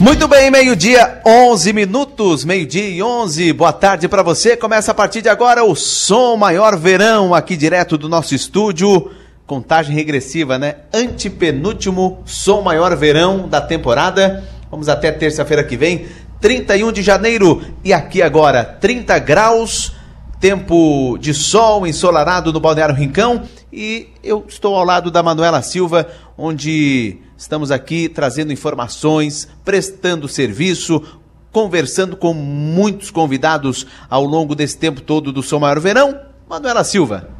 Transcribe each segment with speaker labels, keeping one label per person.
Speaker 1: Muito bem, meio-dia, 11 minutos, meio-dia e 11. Boa tarde para você. Começa a partir de agora o Som Maior Verão, aqui direto do nosso estúdio. Contagem regressiva, né? Antepenúltimo Som Maior Verão da temporada. Vamos até terça-feira que vem, 31 de janeiro. E aqui agora, 30 graus, tempo de sol ensolarado no Balneário Rincão. E eu estou ao lado da Manuela Silva, onde Estamos aqui trazendo informações, prestando serviço, conversando com muitos convidados ao longo desse tempo todo do Som Maior Verão. Manuela Silva,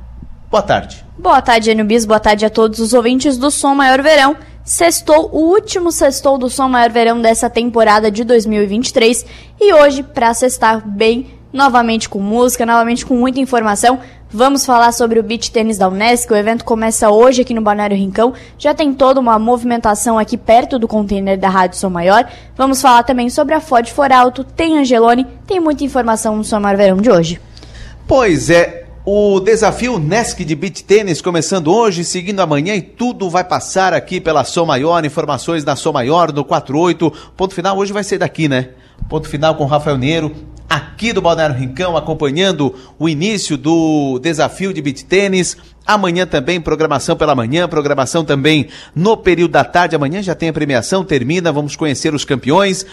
Speaker 1: boa tarde.
Speaker 2: Boa tarde, Anubis. Boa tarde a todos os ouvintes do Som Maior Verão. Sextou, o último sextou do Som Maior Verão dessa temporada de 2023. E hoje, para sextar bem, novamente com música, novamente com muita informação, Vamos falar sobre o beach tênis da Unesc. O evento começa hoje aqui no Balneário Rincão. Já tem toda uma movimentação aqui perto do container da Rádio Som Maior. Vamos falar também sobre a Ford For Alto, tem Angelone, tem muita informação no Som Maior Verão de hoje.
Speaker 1: Pois é, o desafio Nesc de Beach Tênis começando hoje, seguindo amanhã e tudo vai passar aqui pela Som Maior, informações da Som Maior no 48. Ponto final hoje vai ser daqui, né? Ponto final com Rafael Neiro, aqui do Balneário Rincão, acompanhando o início do desafio de beat tênis. Amanhã também, programação pela manhã, programação também no período da tarde. Amanhã já tem a premiação, termina, vamos conhecer os campeões.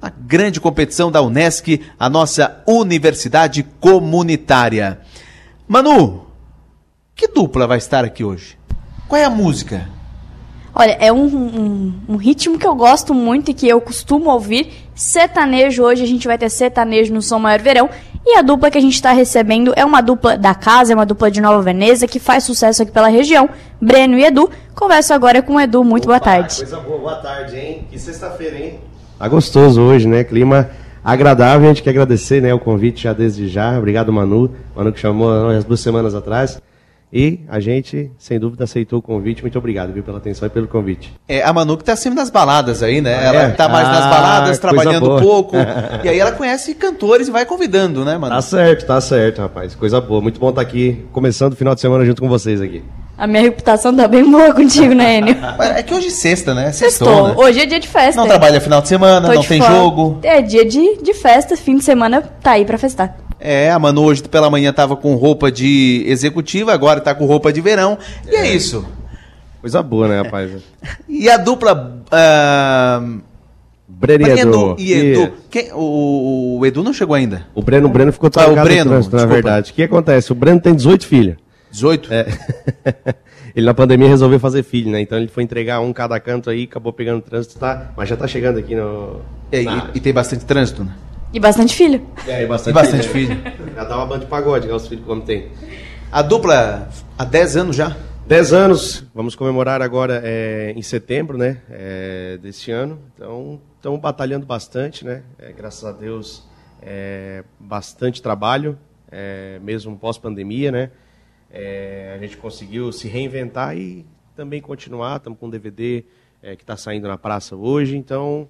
Speaker 1: Uma grande competição da Unesc, a nossa universidade comunitária. Manu, que dupla vai estar aqui hoje? Qual é a música?
Speaker 2: Olha, é um, um, um, ritmo que eu gosto muito e que eu costumo ouvir. Sertanejo, hoje a gente vai ter sertanejo no Som Maior Verão. E a dupla que a gente está recebendo é uma dupla da casa, é uma dupla de Nova Veneza, que faz sucesso aqui pela região. Breno e Edu. Converso agora com o Edu. Muito Opa, boa tarde.
Speaker 3: Coisa boa, boa tarde, hein? Que sexta-feira, hein? Tá gostoso hoje, né? Clima agradável. A gente quer agradecer né, o convite já desde já. Obrigado, Manu. Manu que chamou nós duas semanas atrás. E a gente, sem dúvida, aceitou o convite. Muito obrigado, viu, pela atenção e pelo convite.
Speaker 1: É, a Manu que tá sempre nas baladas aí, né? Ela é. tá mais ah, nas baladas, trabalhando pouco. e aí ela conhece cantores e vai convidando, né, Manu?
Speaker 3: Tá certo, tá certo, rapaz. Coisa boa. Muito bom estar tá aqui, começando o final de semana junto com vocês aqui.
Speaker 2: A minha reputação tá bem boa contigo, né, Enio?
Speaker 1: É que hoje é sexta, né? Sextou,
Speaker 2: Né? Hoje é dia de festa.
Speaker 1: Não trabalha final de semana, Tô não de tem fora. jogo.
Speaker 2: É dia de, de festa, fim de semana tá aí pra festar.
Speaker 1: É, a Manu hoje pela manhã tava com roupa de executiva, agora tá com roupa de verão. E é, é isso.
Speaker 3: Coisa boa, né, rapaz?
Speaker 1: e a dupla. Uh...
Speaker 3: Breno,
Speaker 1: e Edu. E... Quem, o, o, Edu não chegou ainda.
Speaker 3: O Breno, o Breno ficou
Speaker 1: ah, o Breno, trânsito,
Speaker 3: na verdade. O que acontece? O Breno tem 18 filhos.
Speaker 1: 18?
Speaker 3: É. ele na pandemia resolveu fazer filho, né? Então ele foi entregar um cada canto aí, acabou pegando trânsito, tá? Mas já tá chegando aqui no.
Speaker 1: É, e, e, tem bastante trânsito, né?
Speaker 2: E bastante filho.
Speaker 3: É, e bastante,
Speaker 1: e bastante filho.
Speaker 3: filho. Já dá uma banda de pagode, né? Os filhos como tem.
Speaker 1: A dupla há 10 anos já?
Speaker 3: 10 anos, vamos comemorar agora é, em setembro, né? É, desse ano. Então, estamos batalhando bastante, né? É, graças a Deus, é, bastante trabalho, é, mesmo pós-pandemia, né? É, a gente conseguiu se reinventar e também continuar. Estamos com um DVD que está saindo na praça hoje, então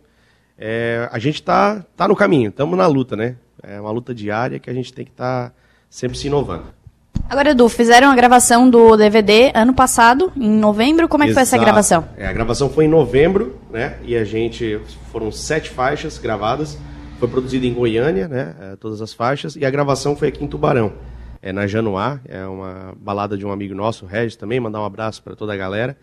Speaker 3: é, a gente está tá no caminho, estamos na luta, né? É uma luta diária que a gente tem que estar tá sempre se inovando.
Speaker 2: Agora, Edu, fizeram a gravação do DVD ano passado, em novembro. Como é que Exato. foi essa gravação?
Speaker 3: É, a gravação foi em novembro, né? E a gente foram sete faixas gravadas. Foi produzido em Goiânia, né? É, todas as faixas. E a gravação foi aqui em Tubarão, é na Januar. É uma balada de um amigo nosso, o Regis, também. Mandar um abraço para toda a galera.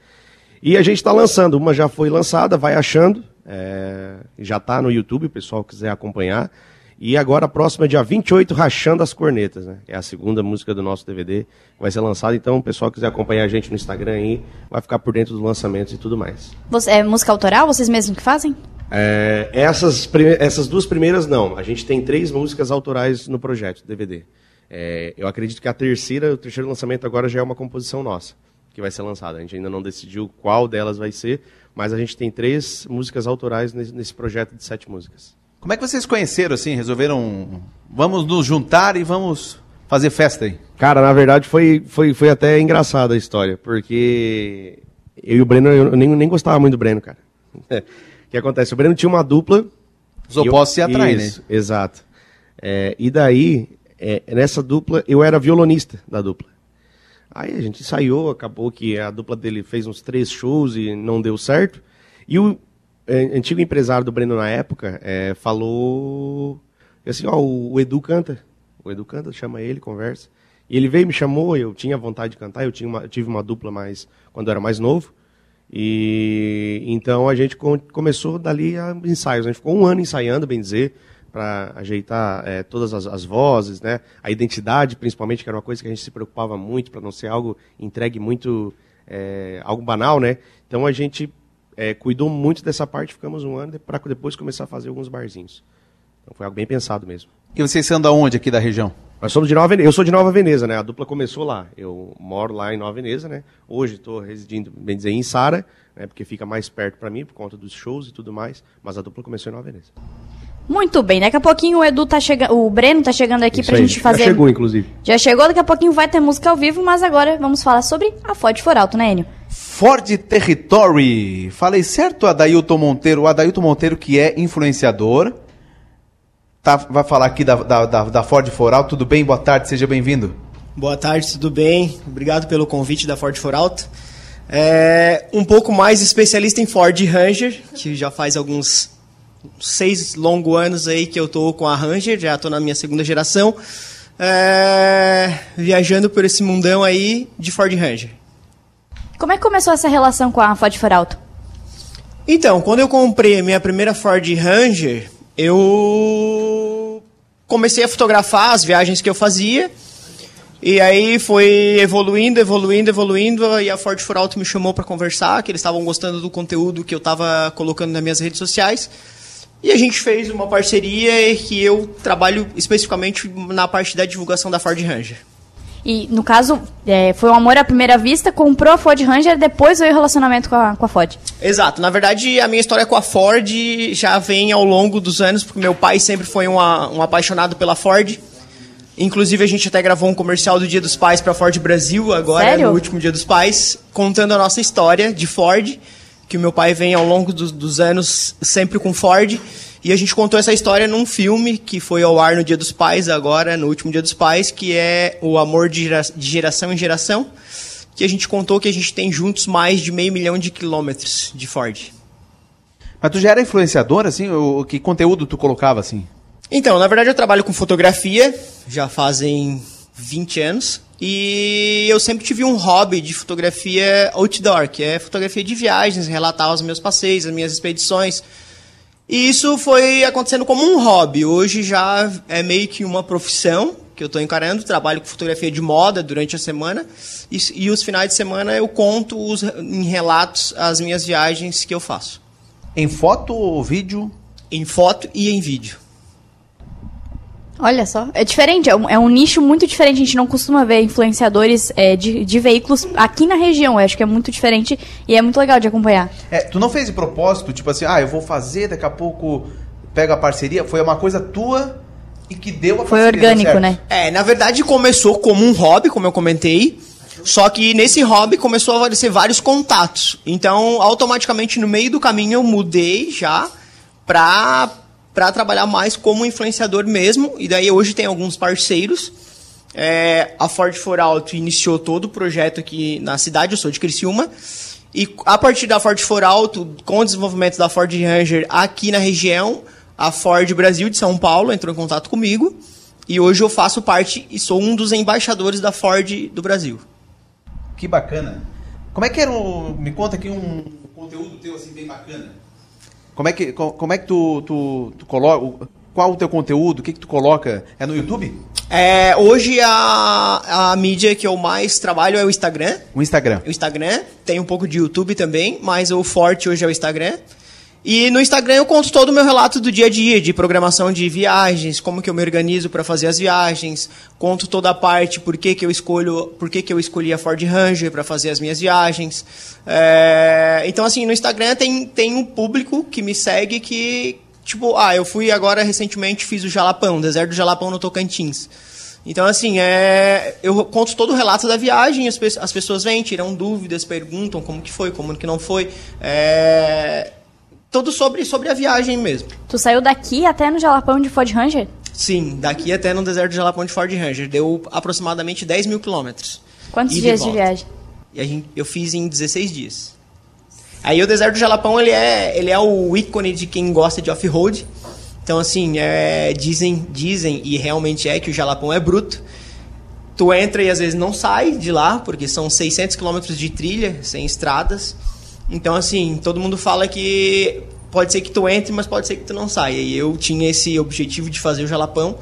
Speaker 3: E a gente está lançando. Uma já foi lançada, vai achando. É, já está no YouTube, o pessoal quiser acompanhar. E agora a próxima é dia 28, Rachando as Cornetas, né? É a segunda música do nosso DVD que vai ser lançada. Então, o pessoal quiser acompanhar a gente no Instagram aí, vai ficar por dentro dos lançamentos e tudo mais.
Speaker 2: Você, é música autoral? Vocês mesmos que fazem?
Speaker 3: É, essas, essas duas primeiras não. A gente tem três músicas autorais no projeto DVD. É, eu acredito que a terceira, o terceiro lançamento agora já é uma composição nossa, que vai ser lançada. A gente ainda não decidiu qual delas vai ser, mas a gente tem três músicas autorais nesse projeto de sete músicas.
Speaker 1: Como é que vocês conheceram assim? Resolveram vamos nos juntar e vamos fazer festa aí?
Speaker 3: Cara, na verdade foi, foi, foi até engraçada a história, porque eu e o Breno, eu nem, nem gostava muito do Breno, cara. O que acontece? O Breno tinha uma dupla.
Speaker 1: Os opostos se atraem, né?
Speaker 3: Exato. É, e daí, é, nessa dupla, eu era violonista da dupla. Aí a gente ensaiou, acabou que a dupla dele fez uns três shows e não deu certo. E o, é, antigo empresário do Breno na época é, falou assim, ó, o, Edu canta. O Edu canta, chama ele, conversa. E ele veio, me chamou, eu tinha vontade de cantar, eu, tinha uma, eu tive uma dupla mais quando eu era mais novo. E então a gente começou dali a ensaios. A gente ficou um ano ensaiando, bem dizer, para ajeitar é, todas as, as, vozes, né? A identidade, principalmente, que era uma coisa que a gente se preocupava muito para não ser algo entregue muito é, algo banal, né? Então a gente é, cuidou muito dessa parte, ficamos um ano para depois começar a fazer alguns barzinhos. Então foi algo bem pensado mesmo.
Speaker 1: E vocês são da onde aqui da região?
Speaker 3: Nós somos de Nova Veneza. Eu sou de Nova Veneza, né? A dupla começou lá. Eu moro lá em Nova Veneza, né? Hoje estou residindo, bem dizer, em Sara, né? Porque fica mais perto para mim por conta dos shows e tudo mais. Mas a dupla começou em Nova Veneza.
Speaker 2: Muito bem, daqui a pouquinho o Edu tá chegando, o Breno tá chegando aqui Isso pra aí. gente fazer.
Speaker 3: Já chegou, inclusive.
Speaker 2: Já chegou, daqui a pouquinho vai ter música ao vivo, mas agora vamos falar sobre a Ford Foralto, né, Enio?
Speaker 1: Ford Territory. Falei certo, Adailton Monteiro? O Adailton Monteiro, que é influenciador, tá, vai falar aqui da, da, da, da Ford Foralto. Tudo bem? Boa tarde, seja bem-vindo.
Speaker 4: Boa tarde, tudo bem? Obrigado pelo convite da Ford Foralto. É um pouco mais especialista em Ford Ranger, que já faz alguns seis longos anos aí que eu tô com a Ranger, já tô na minha segunda geração, é, viajando por esse mundão aí de Ford Ranger.
Speaker 2: Como é que começou essa relação com a Ford Foralto?
Speaker 4: Então, quando eu comprei a minha primeira Ford Ranger, eu comecei a fotografar as viagens que eu fazia. E aí foi evoluindo, evoluindo, evoluindo, e a Ford Foralto me chamou para conversar, que eles estavam gostando do conteúdo que eu estava colocando nas minhas redes sociais. E a gente fez uma parceria que eu trabalho especificamente na parte da divulgação da Ford Ranger.
Speaker 2: E, no caso, é, foi um amor à primeira vista, comprou a Ford Ranger, depois veio o relacionamento com a, com a Ford.
Speaker 4: Exato. Na verdade, a minha história com a Ford já vem ao longo dos anos, porque meu pai sempre foi uma, um apaixonado pela Ford. Inclusive, a gente até gravou um comercial do Dia dos Pais para a Ford Brasil, agora,
Speaker 2: Sério?
Speaker 4: no último Dia dos Pais, contando a nossa história de Ford que o meu pai vem ao longo dos, dos anos sempre com Ford. E a gente contou essa história num filme que foi ao ar no Dia dos Pais, agora, no último Dia dos Pais, que é O Amor de, gera, de Geração em Geração, que a gente contou que a gente tem juntos mais de meio milhão de quilômetros de Ford.
Speaker 1: Mas tu já era influenciador, assim? O, que conteúdo tu colocava, assim?
Speaker 4: Então, na verdade eu trabalho com fotografia, já fazem 20 anos. E eu sempre tive um hobby de fotografia outdoor, que é fotografia de viagens, relatar os meus passeios, as minhas expedições. E isso foi acontecendo como um hobby. Hoje já é meio que uma profissão que eu estou encarando. Trabalho com fotografia de moda durante a semana. E, e os finais de semana eu conto os, em relatos as minhas viagens que eu faço.
Speaker 1: Em foto ou vídeo?
Speaker 4: Em foto e em vídeo.
Speaker 2: Olha só, é diferente, é um, é um, nicho muito diferente. A gente não costuma ver influenciadores é, de, de, veículos aqui na região. Eu acho que é muito diferente e é muito legal de acompanhar.
Speaker 1: É, tu não fez de propósito, tipo assim, ah, eu vou fazer, daqui a pouco pega a parceria. Foi uma coisa tua e que deu a
Speaker 2: Foi parceria, orgânico, né?
Speaker 4: É, na verdade começou como um hobby, como eu comentei. Só que nesse hobby começou a aparecer vários contatos. Então, automaticamente no meio do caminho eu mudei já pra para trabalhar mais como influenciador mesmo. E daí hoje tem alguns parceiros. É, a Ford For Auto iniciou todo o projeto aqui na cidade, eu sou de Criciúma. E a partir da Ford For Auto, com o desenvolvimento da Ford Ranger aqui na região, a Ford Brasil de São Paulo entrou em contato comigo. E hoje eu faço parte e sou um dos embaixadores da Ford do Brasil.
Speaker 1: Que bacana. Como é que era o... Me conta aqui um conteúdo teu assim bem bacana. Como é que, como é que tu, tu, tu coloca. Qual o teu conteúdo? O que, que tu coloca? É no YouTube?
Speaker 4: É, hoje a, a mídia que eu mais trabalho é o Instagram.
Speaker 1: O Instagram.
Speaker 4: O Instagram. Tem um pouco de YouTube também, mas o forte hoje é o Instagram. E no Instagram eu conto todo o meu relato do dia a dia, de programação de viagens, como que eu me organizo para fazer as viagens, conto toda a parte por que, que eu escolho, por que, que eu escolhi a Ford Ranger para fazer as minhas viagens. É... Então assim, no Instagram tem, tem um público que me segue que, tipo, ah, eu fui agora recentemente, fiz o Jalapão, deserto do Jalapão no Tocantins. Então, assim, é, eu conto todo o relato da viagem, as, as pessoas vêm, tiram dúvidas, perguntam como que foi, como que não foi. É, tudo sobre, sobre a viagem mesmo.
Speaker 2: Tu saiu daqui até no Jalapão de Ford Ranger?
Speaker 4: Sim, daqui até no deserto do Jalapão de Ford Ranger. Deu aproximadamente 10 mil quilômetros.
Speaker 2: Quantos dias de, de viagem?
Speaker 4: E a gente, eu fiz em 16 dias. Aí o deserto do Jalapão, ele é, ele é o ícone de quem gosta de off-road. Então, assim, é, dizem, dizem, e realmente é, que o Jalapão é bruto. Tu entra e às vezes não sai de lá, porque são 600 quilômetros de trilha, sem estradas. Então, assim, todo mundo fala que pode ser que tu entre, mas pode ser que tu não saia. E eu tinha esse objetivo de fazer o Jalapão,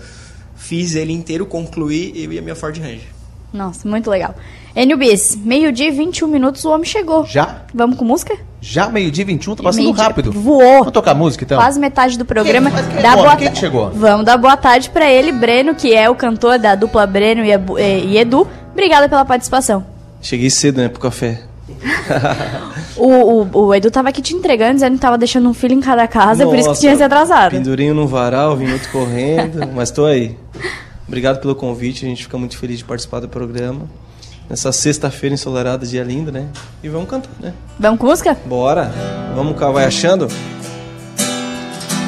Speaker 4: fiz ele inteiro, concluí, eu e a minha Ford Ranger.
Speaker 2: Nossa, muito legal. Enio Bis, meio-dia e 21 minutos, o homem chegou.
Speaker 1: Já?
Speaker 2: Vamos com música?
Speaker 1: Já meio-dia e 21, tá passando rápido.
Speaker 2: Voou.
Speaker 1: Vamos tocar música então?
Speaker 2: Quase metade do programa.
Speaker 1: Quem- mas quem é
Speaker 2: Dá
Speaker 1: bom?
Speaker 2: boa
Speaker 1: Quem que chegou?
Speaker 2: Vamos dar boa tarde pra ele, Breno, que é o cantor da dupla Breno e, e- e Edu. Obrigada pela participação.
Speaker 5: Cheguei cedo, né, pro café.
Speaker 2: O, o- o Edu tava aqui te entregando, dizendo que tava deixando um filho em cada casa, por isso que
Speaker 5: Nossa,
Speaker 2: tinha se atrasado.
Speaker 5: Pendurinho no varal, vim outro correndo, mas tô aí. Obrigado pelo convite, a gente fica muito feliz de participar do programa. Nessa sexta-feira ensolarada, dia lindo, né? E vamos cantar, né?
Speaker 2: Vamos com música?
Speaker 5: Bora! Vamos cá, vai achando?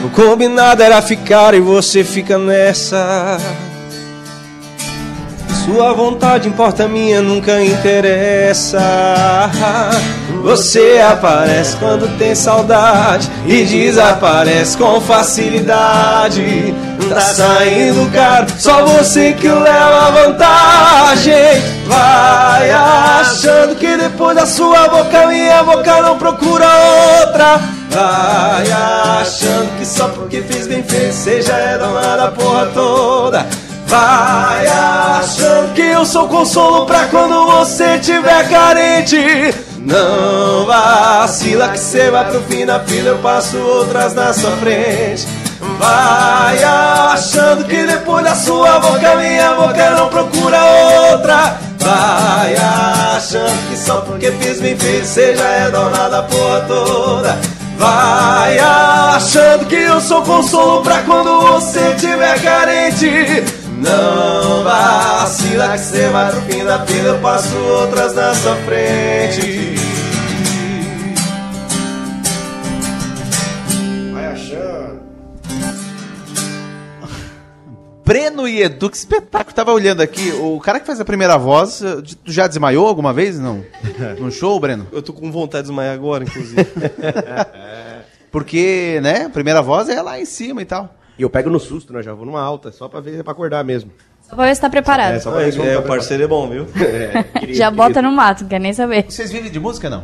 Speaker 5: O combinado era ficar e você fica nessa. Sua vontade importa, minha nunca interessa. Você aparece quando tem saudade e desaparece com facilidade. Tá saindo caro, só você que leva vantagem. Vai achando que depois da sua boca, minha boca não procura outra. Vai achando que só porque fez bem feito, seja é dona da porra toda. Vai achando que eu sou consolo pra quando você tiver carente. Não vacila que cê vai pro fim da fila, eu passo outras na sua frente. Vai achando que depois da sua boca, minha boca não procura outra. Vai achando que só porque fiz bem feito, seja é dona da porra toda. Vai achando que eu sou consolo pra quando você tiver carente. Não vacila que cê vai pro fim da fila, eu passo outras na sua frente.
Speaker 3: Vai achando.
Speaker 1: Breno e Edu, que espetáculo. Tava olhando aqui, o cara que faz a primeira voz, eh, tu já desmaiou alguma vez? Não? Num show, Breno?
Speaker 5: Eu tô com vontade de desmaiar agora, inclusive.
Speaker 1: Porque, né, a primeira voz é lá em cima e tal.
Speaker 3: E eu pego no susto, né? Já vou numa alta, só pra ver, pra acordar mesmo.
Speaker 2: Só pra ver se tá preparado.
Speaker 3: É, só
Speaker 5: é,
Speaker 3: pra ver se
Speaker 5: é,
Speaker 3: tá
Speaker 5: o parceiro é bom, viu?
Speaker 3: É, querido,
Speaker 2: Já bota
Speaker 3: querido.
Speaker 2: no mato, não quer nem saber.
Speaker 1: Vocês vivem de música, não?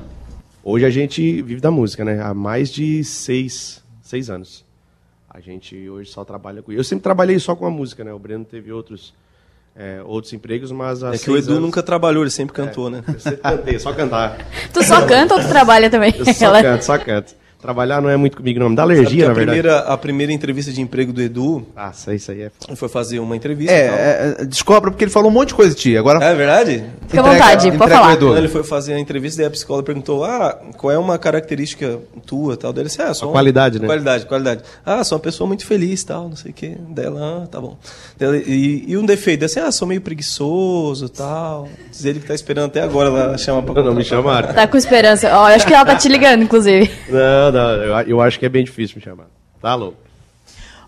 Speaker 3: Hoje a gente vive da música, né? Há mais de seis, seis anos. A gente hoje só trabalha com... Eu sempre trabalhei só com a música, né? O Breno teve outros, é, outros empregos, mas...
Speaker 5: É que o Edu
Speaker 3: anos-
Speaker 5: nunca trabalhou, ele sempre cantou, né?
Speaker 3: Eu sempre cantei, só cantar.
Speaker 2: Tu só canta ou tu trabalha também?
Speaker 3: Eu só canto, só canto. Trabalhar não é muito comigo, não. Me dá alergia, na
Speaker 5: a,
Speaker 3: verdade.
Speaker 5: primeira, a primeira entrevista de emprego do Edu
Speaker 3: Ah, isso aí, isso aí é foda.
Speaker 5: foi fazer uma entrevista. e tal.
Speaker 1: É, é, descobre porque ele falou um monte de coisa de ti. Agora
Speaker 5: É verdade?
Speaker 2: Fica à vontade, pode
Speaker 1: entrega
Speaker 2: falar.
Speaker 1: Edu.
Speaker 5: Quando ele foi fazer a entrevista, daí a psicóloga perguntou: Ah, qual é uma característica tua tal? Daí ele disse: Ah, sou
Speaker 3: A qualidade, né?
Speaker 5: Qualidade, qualidade. Ah, sou uma pessoa muito feliz tal, não sei o quê. Dela, ah, tá bom. Daí ele- E, e um defeito, assim, ah, sou meio preguiçoso tal. Diz ele que tá esperando até agora ela chamar pra
Speaker 3: Não, não me chamaram.
Speaker 2: Tá com esperança. Ó, eu acho que ela tá te ligando, inclusive.
Speaker 3: Não, não, eu, eu acho que é bem difícil me chamar. Tá louco.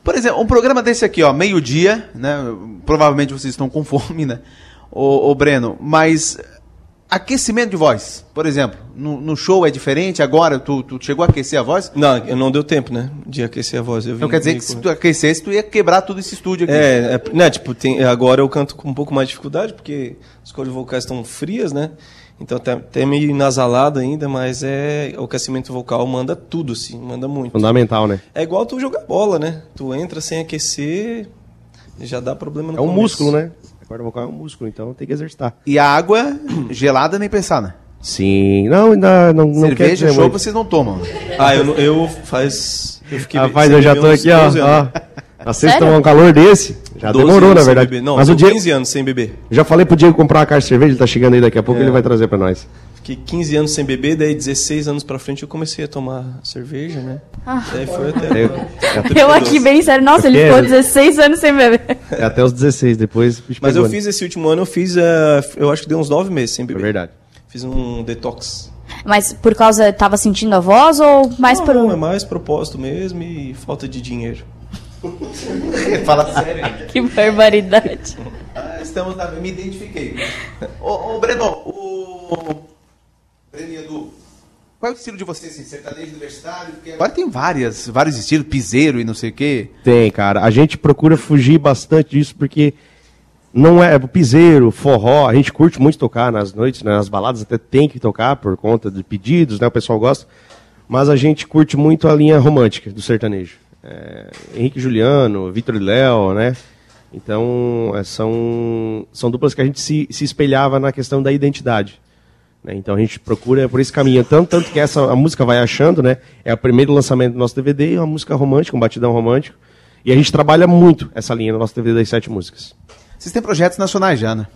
Speaker 1: Por exemplo, um programa desse aqui, ó, meio-dia, né? Provavelmente vocês estão com fome, né? Ô, ô, Breno, mas aquecimento de voz, por exemplo, no, no show é diferente agora? Tu, tu chegou a aquecer a voz?
Speaker 5: Não, não deu tempo, né? De aquecer a voz. Eu
Speaker 1: Não
Speaker 5: vim-
Speaker 1: quer dizer
Speaker 5: vim
Speaker 1: que se tu aquecesse, tu ia quebrar todo esse estúdio aqui.
Speaker 5: É, é, né, tipo, tem, agora eu canto com um pouco mais de dificuldade, porque as cordas vocais estão frias, né? Então tá até meio nasalado ainda, mas é o aquecimento vocal manda tudo, assim, manda muito.
Speaker 3: Fundamental, né?
Speaker 5: É igual tu jogar bola, né? Tu entra sem aquecer, já dá problema no
Speaker 3: É um
Speaker 5: começo.
Speaker 3: músculo, né? A corda vocal é um músculo, então tem que exercitar.
Speaker 1: E a água gelada nem pensar, né?
Speaker 3: Sim. Não, ainda não, não quer
Speaker 1: Cerveja, show,
Speaker 3: muito.
Speaker 1: vocês não tomam.
Speaker 5: Ah, eu, eu faz... Eu fiquei
Speaker 3: Rapaz,
Speaker 5: sem
Speaker 3: eu já tô aqui, ó.
Speaker 5: 12 anos.
Speaker 3: ó. Vocês tomar um calor desse, já
Speaker 5: 12
Speaker 3: demorou, na verdade.
Speaker 5: Não,
Speaker 3: Mas o Diego,
Speaker 5: 15 anos sem beber.
Speaker 3: já falei pro Diego comprar uma caixa de cerveja, ele tá chegando aí daqui a pouco,
Speaker 5: É.
Speaker 3: ele vai trazer pra nós.
Speaker 5: Fiquei 15 anos sem beber, daí 16 anos pra frente eu comecei a tomar cerveja, né? Daí foi até
Speaker 3: Eu-
Speaker 5: agora.
Speaker 2: Eu aqui bem sério. Nossa, ele
Speaker 3: É,
Speaker 2: ficou
Speaker 3: né?
Speaker 2: 16 anos sem beber.
Speaker 3: É até os 16, depois.
Speaker 5: Mas
Speaker 3: pegou,
Speaker 5: eu
Speaker 3: né?
Speaker 5: fiz esse último ano, eu fiz, eh, eu acho que deu uns 9 meses sem
Speaker 3: É
Speaker 5: beber.
Speaker 3: verdade.
Speaker 5: Fiz um detox.
Speaker 2: Mas por causa, tava sentindo a voz ou mais
Speaker 5: não,
Speaker 2: por...
Speaker 5: não, é mais propósito mesmo e falta de dinheiro.
Speaker 1: Fala sério.
Speaker 2: Que barbaridade.
Speaker 1: Ah, Estamos na... Me identifiquei. ô, ô, Breno, o... Breno e Edu, Qual é o estilo de vocês, assim, sertanejo universitário? Porque agora tem várias, vários estilos, piseiro e não sei o quê.
Speaker 3: Tem, cara. A gente procura fugir bastante disso porque não é piseiro, forró. A gente curte muito tocar nas noites, né, nas baladas, até tem que tocar por conta de pedidos, né? O pessoal gosta. Mas a gente curte muito a linha romântica do sertanejo. É, Henrique Juliano, Vitor e Léo, né? Então, é, são, são duplas que a gente se, se espelhava na questão da identidade. Né? Então a gente procura por esse caminho. Tanto, tanto que essa a música vai achando, né? É o primeiro lançamento do nosso DVD, é uma música romântica, um batidão romântico. E a gente trabalha muito essa linha no nosso DVD das sete músicas.
Speaker 1: Vocês têm projetos nacionais já, né?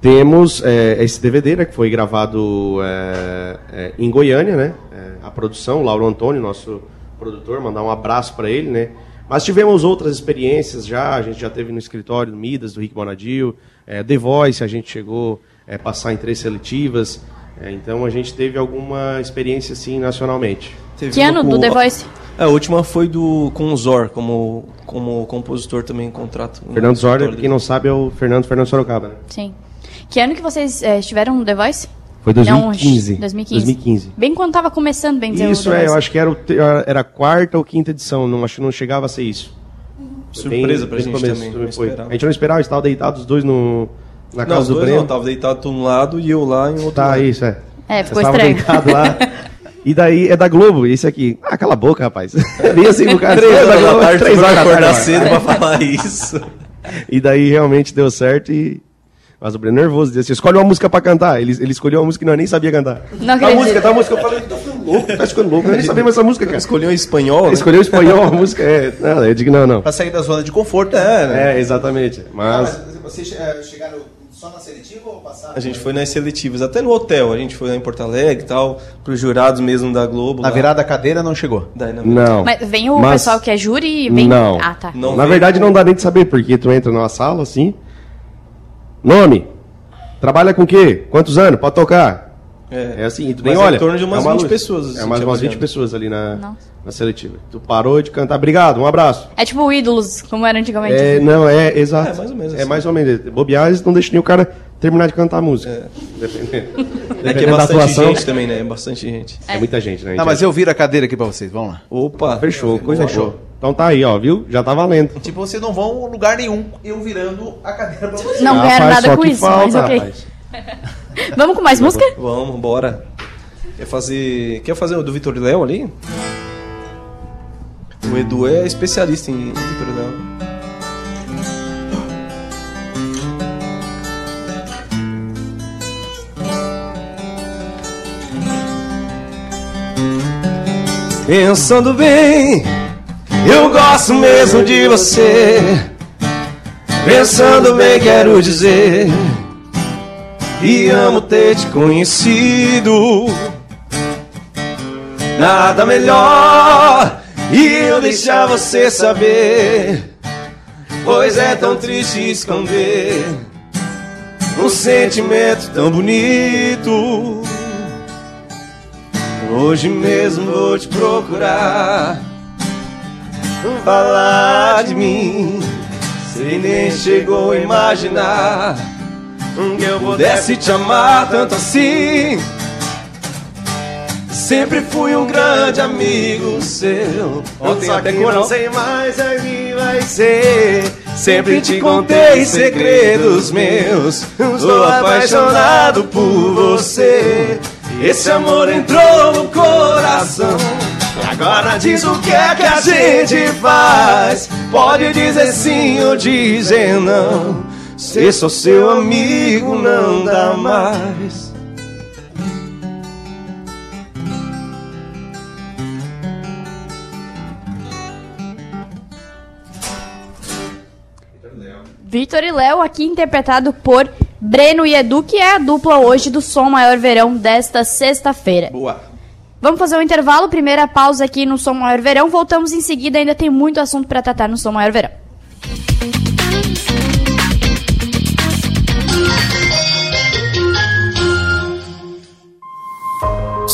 Speaker 3: Temos é, esse DVD, né, que foi gravado é, é, em Goiânia, né? É, a produção, Lauro Antônio, nosso produtor, mandar um abraço para ele, né? Mas tivemos outras experiências já, a gente já teve no escritório do Midas, do Rick Bonadio, é, The Voice, a gente chegou é, passar em três seletivas. É, então a gente teve alguma experiência assim nacionalmente.
Speaker 2: Teve que ano do The Voice?
Speaker 5: É, a última foi do com o Zor, como, como compositor também em contrato.
Speaker 3: Fernando Zor, quem não sabe, é o Fernando Fernando Sorocaba, né?
Speaker 2: Sim. Que ano que vocês é, estiveram no The Voice?
Speaker 3: Foi 2015.
Speaker 2: Não, 2015. 2015. Bem quando estava começando, bem dizer.
Speaker 3: Isso, é, eu acho que era, o, era a quarta ou quinta edição, não, acho que não chegava a ser isso.
Speaker 5: Surpresa pra bem gente começo, também.
Speaker 3: Foi. A gente não esperava, estava deitado os dois no, na
Speaker 5: não,
Speaker 3: casa do Breno. Não,
Speaker 5: tava deitado tu um lado e eu lá em outro
Speaker 3: tá,
Speaker 5: lado.
Speaker 3: isso, é.
Speaker 2: É, ficou eu estranho.
Speaker 3: deitado lá. E daí é da Globo, esse aqui. Ah, cala a boca, rapaz. Vem assim pro cara.
Speaker 5: três horas da tarde, três horas da tarde. cedo pra falar isso.
Speaker 3: E daí realmente deu certo e mas o Breno é nervoso, disse assim, escolhe uma música pra cantar. Ele, ele escolheu uma música que nós nem sabia cantar.
Speaker 2: Não acredito.
Speaker 3: A música, tá a música, eu falei, tá ficando louco, tá ficando louco, eu nem sabia mais essa música, cara.
Speaker 5: Escolheu em espanhol, né?
Speaker 3: Escolheu espanhol, a música, é, não, eu digo não, não.
Speaker 1: Pra sair da zona de conforto, é,
Speaker 3: né? É, exatamente, mas... Ah,
Speaker 1: mas vocês é, chegaram só na seletiva ou passaram?
Speaker 5: A gente foi nas seletivas, até no hotel, a gente foi lá em Porto Alegre e tal, pros jurados mesmo da Globo.
Speaker 1: Na lá. virada da cadeira não chegou?
Speaker 3: Daí, não.
Speaker 2: Mas vem o mas... pessoal que é júri e vem...
Speaker 3: Não.
Speaker 2: Ah, tá.
Speaker 3: Não na verdade não dá nem de saber, porque tu entra numa sala assim, nome... Trabalha com o quê? Quantos anos? Pode tocar? É, é assim, tu nem olha.
Speaker 5: É em torno de umas
Speaker 3: é
Speaker 5: 20 pessoas. Assim,
Speaker 3: é mais umas 20 pessoas ali na, na seletiva. Tu parou de cantar, obrigado, um abraço.
Speaker 2: É tipo ídolos, como era antigamente.
Speaker 3: É,
Speaker 2: assim.
Speaker 3: não, é, exato. É
Speaker 5: mais ou menos
Speaker 3: É assim. mais ou menos. Bobear, eles não deixam nem o cara terminar de cantar a música. É.
Speaker 5: Dependendo. É que é bastante gente também, né? É bastante gente.
Speaker 3: É, muita gente, né?
Speaker 1: Não, mas eu viro a cadeira aqui pra vocês, vamos lá.
Speaker 3: Opa! Fechou, coisa boa. Então tá aí, ó, viu? Já tá valendo.
Speaker 1: Tipo, vocês não vão lugar nenhum eu virando a cadeira pra vocês.
Speaker 2: Não quero nada com isso, falta, mas ok. Rapaz. Vamos com mais música?
Speaker 5: Vamos, bora. Quer fazer. Quer fazer o do Vitor Léo ali? O Edu é especialista em Vitor Léo. Pensando bem, eu gosto mesmo de você. Pensando bem, quero dizer e amo ter te conhecido. Nada melhor e eu deixar você saber, pois é tão triste esconder um sentimento tão bonito. Hoje mesmo vou te procurar, falar de mim, sem nem chegou a imaginar que eu pudesse te amar tanto assim. Sempre fui um grande amigo seu. Ontem até que não sei mais a mim vai ser. Sempre te contei segredos meus. Estou apaixonado por você. Esse amor entrou no coração. Agora diz o que é que a gente faz. Pode dizer sim ou dizer não. Ser só seu amigo não dá mais.
Speaker 2: Vitor e Léo, aqui interpretado por Breno e Edu, que é a dupla hoje do Som Maior Verão desta sexta-feira.
Speaker 5: Boa.
Speaker 2: Vamos fazer um intervalo, primeira pausa aqui no Som Maior Verão. Voltamos em seguida, ainda tem muito assunto para tratar no Som Maior Verão.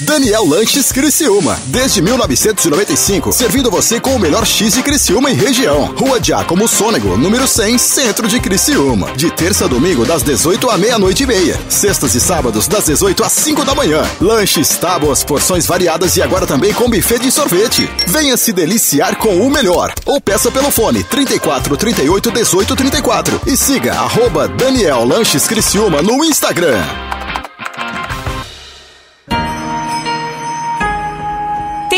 Speaker 6: Daniel Lanches Criciúma. Desde 1995, servindo você com o melhor X de Criciúma e região. Rua Giacomo Sônego, número 100, centro de Criciúma. De terça a domingo, das 18 à meia-noite e meia. Sextas e sábados, das 18 às 5 da manhã. Lanches, tábuas, porções variadas e agora também com buffet de sorvete. Venha se deliciar com o melhor. Ou peça pelo fone 34 38 18 34. E siga arroba Daniel Lanches Criciúma no Instagram.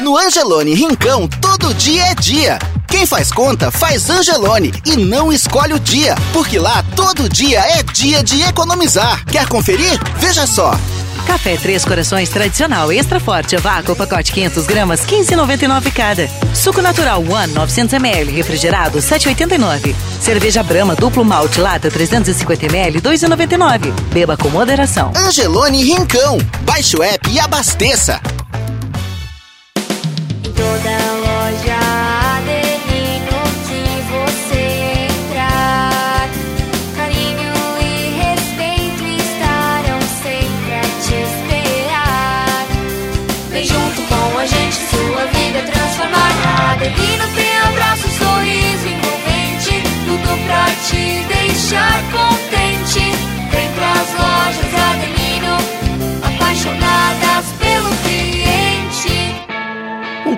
Speaker 7: No Angelone Rincão, todo dia é dia. Quem faz conta, faz Angelone e não escolhe o dia, porque lá todo dia é dia de economizar. Quer conferir? Veja só.
Speaker 8: Café Três Corações tradicional extra forte a vácuo, pacote 500 gramas, 15,99 cada. Suco natural One 900 ml refrigerado 7,89. Cerveja Brahma duplo malte lata 350 ml 2,99. Beba com moderação.
Speaker 7: Angelone Rincão. Baixe o app e abasteça.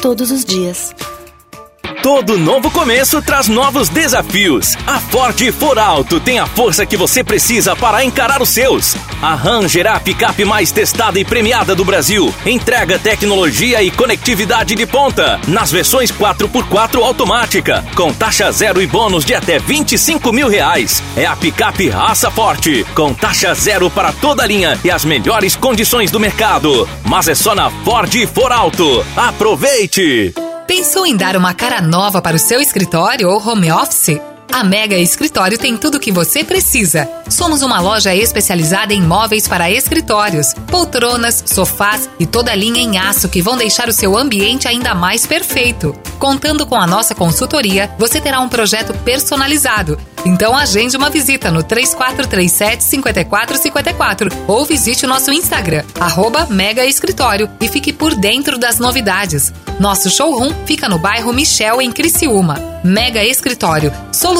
Speaker 9: todos os dias.
Speaker 10: Todo novo começo traz novos desafios. A Ford For Alto tem a força que você precisa para encarar os seus. A Ranger a picape mais testada e premiada do Brasil. Entrega tecnologia e conectividade de ponta. Nas versões 4x4 automática. Com taxa zero e bônus de até 25 mil reais. É a picape raça forte. Com taxa zero para toda a linha e as melhores condições do mercado. Mas é só na Ford For Alto. Aproveite!
Speaker 11: Pensou em dar uma cara nova para o seu escritório ou home office? A Mega Escritório tem tudo o que você precisa. Somos uma loja especializada em móveis para escritórios, poltronas, sofás e toda a linha em aço que vão deixar o seu ambiente ainda mais perfeito. Contando com a nossa consultoria, você terá um projeto personalizado. Então agende uma visita no 3437 5454 ou visite o nosso Instagram, arroba Mega Escritório e fique por dentro das novidades. Nosso showroom fica no bairro Michel, em Criciúma. Mega Escritório, soluções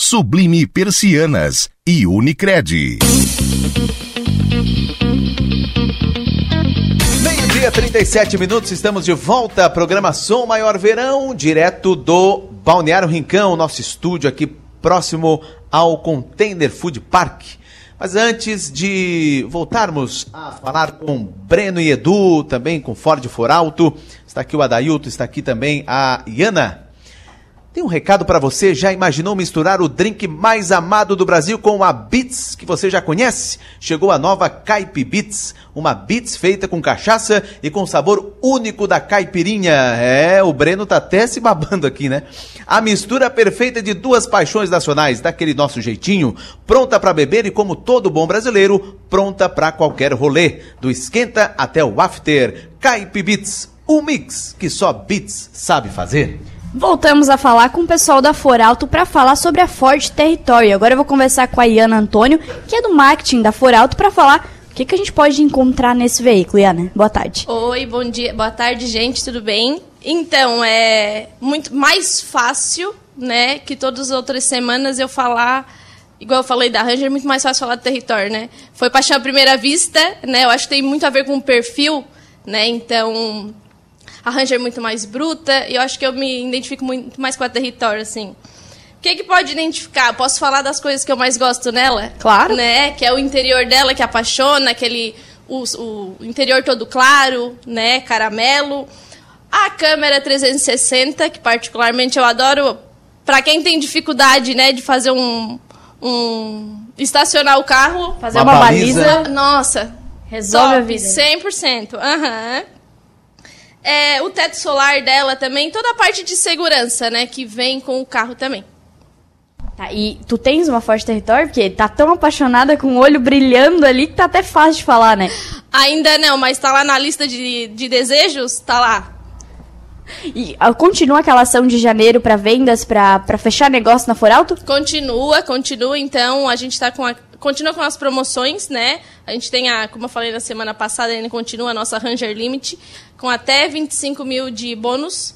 Speaker 12: Sublime Persianas e Unicred.
Speaker 1: Meio-dia, 37 minutos, estamos de volta. Programa Som Maior Verão, direto do Balneário Rincão, nosso estúdio aqui próximo ao Container Food Park. Mas antes de voltarmos a falar com Breno e Edu, também com Ford Foralto, está aqui o Adailto, está aqui também a Iana. Tem um recado para você. Já imaginou misturar o drink mais amado do Brasil com a Beats, que você já conhece? Chegou a nova Caipi Beats, uma Beats feita com cachaça e com sabor único da caipirinha. É, o Breno tá até se babando aqui, né? A mistura perfeita de duas paixões nacionais, daquele nosso jeitinho, pronta para beber e como todo bom brasileiro, pronta para qualquer rolê, do esquenta até o after. Caipi Beats, um mix que só Beats sabe fazer.
Speaker 2: Voltamos a falar com o pessoal da Foralto para falar sobre a Ford Territory. Agora eu vou conversar com a Iana Antônio, que é do marketing da Foralto, para falar o que, que a gente pode encontrar nesse veículo. Iana, boa tarde.
Speaker 13: Oi, bom dia, boa tarde, gente, tudo bem? Então, é muito mais fácil, né, que todas as outras semanas eu falar, igual eu falei da Ranger, é muito mais fácil falar do território, né? Foi paixão à primeira vista, né? Eu acho que tem muito a ver com o perfil, né? Então, a Ranger é muito mais bruta e eu acho que eu me identifico muito mais com a território, assim. O que, que pode identificar? Posso falar das coisas que eu mais gosto nela?
Speaker 2: Claro.
Speaker 13: Né? Que é o interior dela que apaixona, aquele o, o interior todo claro, né? Caramelo. A câmera 360, que particularmente eu adoro. Para quem tem dificuldade, né, de fazer um, um estacionar o carro,
Speaker 2: Fazer uma Uma baliza. baliza.
Speaker 13: Nossa,
Speaker 2: Resolve a
Speaker 13: top,
Speaker 2: vida.
Speaker 13: 100%. Aham. É, o teto solar dela também, toda a parte de segurança, né, que vem com o carro também.
Speaker 2: Tá, e tu tens uma Ford Territory? Porque tá tão apaixonada com o olho brilhando ali que tá até fácil de falar, né?
Speaker 13: Ainda não, mas tá lá na lista de, de desejos, tá lá.
Speaker 2: E ah, continua aquela ação de janeiro para vendas, para fechar negócio na Foralto?
Speaker 13: Continua, continua, então a gente tá com a, continua com as promoções, né? A gente tem a, como eu falei na semana passada, ainda continua a nossa Ranger Limit, com até 25 mil de bônus.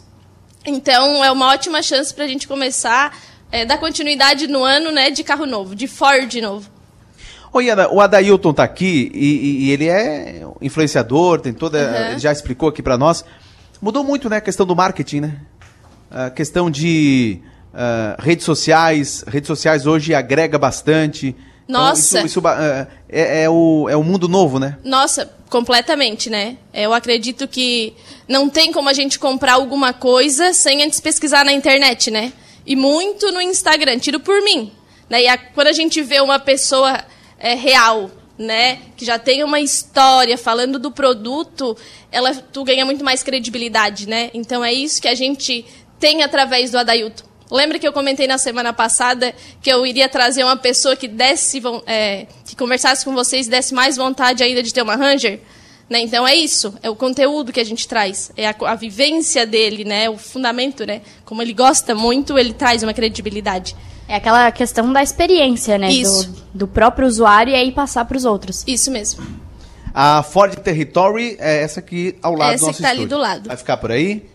Speaker 13: Então é uma ótima chance para a gente começar, é, dar continuidade no ano, né, de carro novo, de Ford novo.
Speaker 1: Ô, Iana, o Adailton tá aqui e, e- e ele é influenciador, tem toda.
Speaker 13: Uhum.
Speaker 1: Já explicou aqui para nós. Mudou muito, né, a questão do marketing, né? A questão de ah, redes sociais. Redes sociais hoje agrega bastante. Então,
Speaker 13: Nossa.
Speaker 1: isso, isso ba- ah, é, é o, é o mundo novo, né?
Speaker 13: Nossa, completamente, né? Eu acredito que não tem como a gente comprar alguma coisa sem antes pesquisar na internet, né? E muito no Instagram, tiro por mim. Né? E a- quando a gente vê uma pessoa é, real, né, que já tem uma história falando do produto, ela tu ganha muito mais credibilidade, né? Então é isso que a gente tem através do Adailton. Lembra que eu comentei na semana passada que eu iria trazer uma pessoa que desse, é, que conversasse com vocês e desse mais vontade ainda de ter uma Ranger? Né? Então é isso, é o conteúdo que a gente traz, é a, a vivência dele, né? O fundamento, né? Como ele gosta muito, ele traz uma credibilidade.
Speaker 2: É aquela questão da experiência, né?
Speaker 13: Isso.
Speaker 2: Do, do próprio usuário e aí passar para os outros.
Speaker 13: Isso mesmo.
Speaker 1: A Ford Territory é essa aqui ao lado
Speaker 13: Essa
Speaker 1: do nosso
Speaker 13: que tá ali
Speaker 1: estúdio.
Speaker 13: do lado.
Speaker 1: Vai ficar por aí?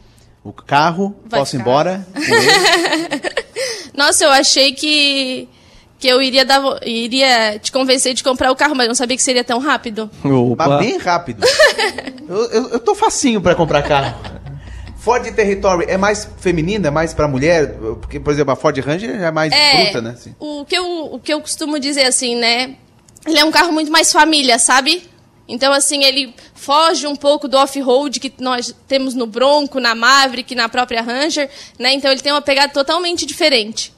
Speaker 1: O carro,
Speaker 13: Vai
Speaker 1: posso ir embora?
Speaker 13: Nossa, eu achei que que eu iria dar, iria te convencer de comprar o carro, mas não sabia que seria tão rápido.
Speaker 1: Mas bem rápido. eu, eu, eu tô facinho pra comprar carro. Ford Territory é mais feminina, é mais pra mulher? Porque, por exemplo, a Ford Ranger é mais
Speaker 13: É,
Speaker 1: bruta, né? Assim.
Speaker 13: O que, eu, o que eu costumo dizer assim, né? Ele é um carro muito mais família, sabe? Então, assim, ele foge um pouco do off-road que nós temos no Bronco, na Maverick, na própria Ranger, né? Então, ele tem uma pegada totalmente diferente.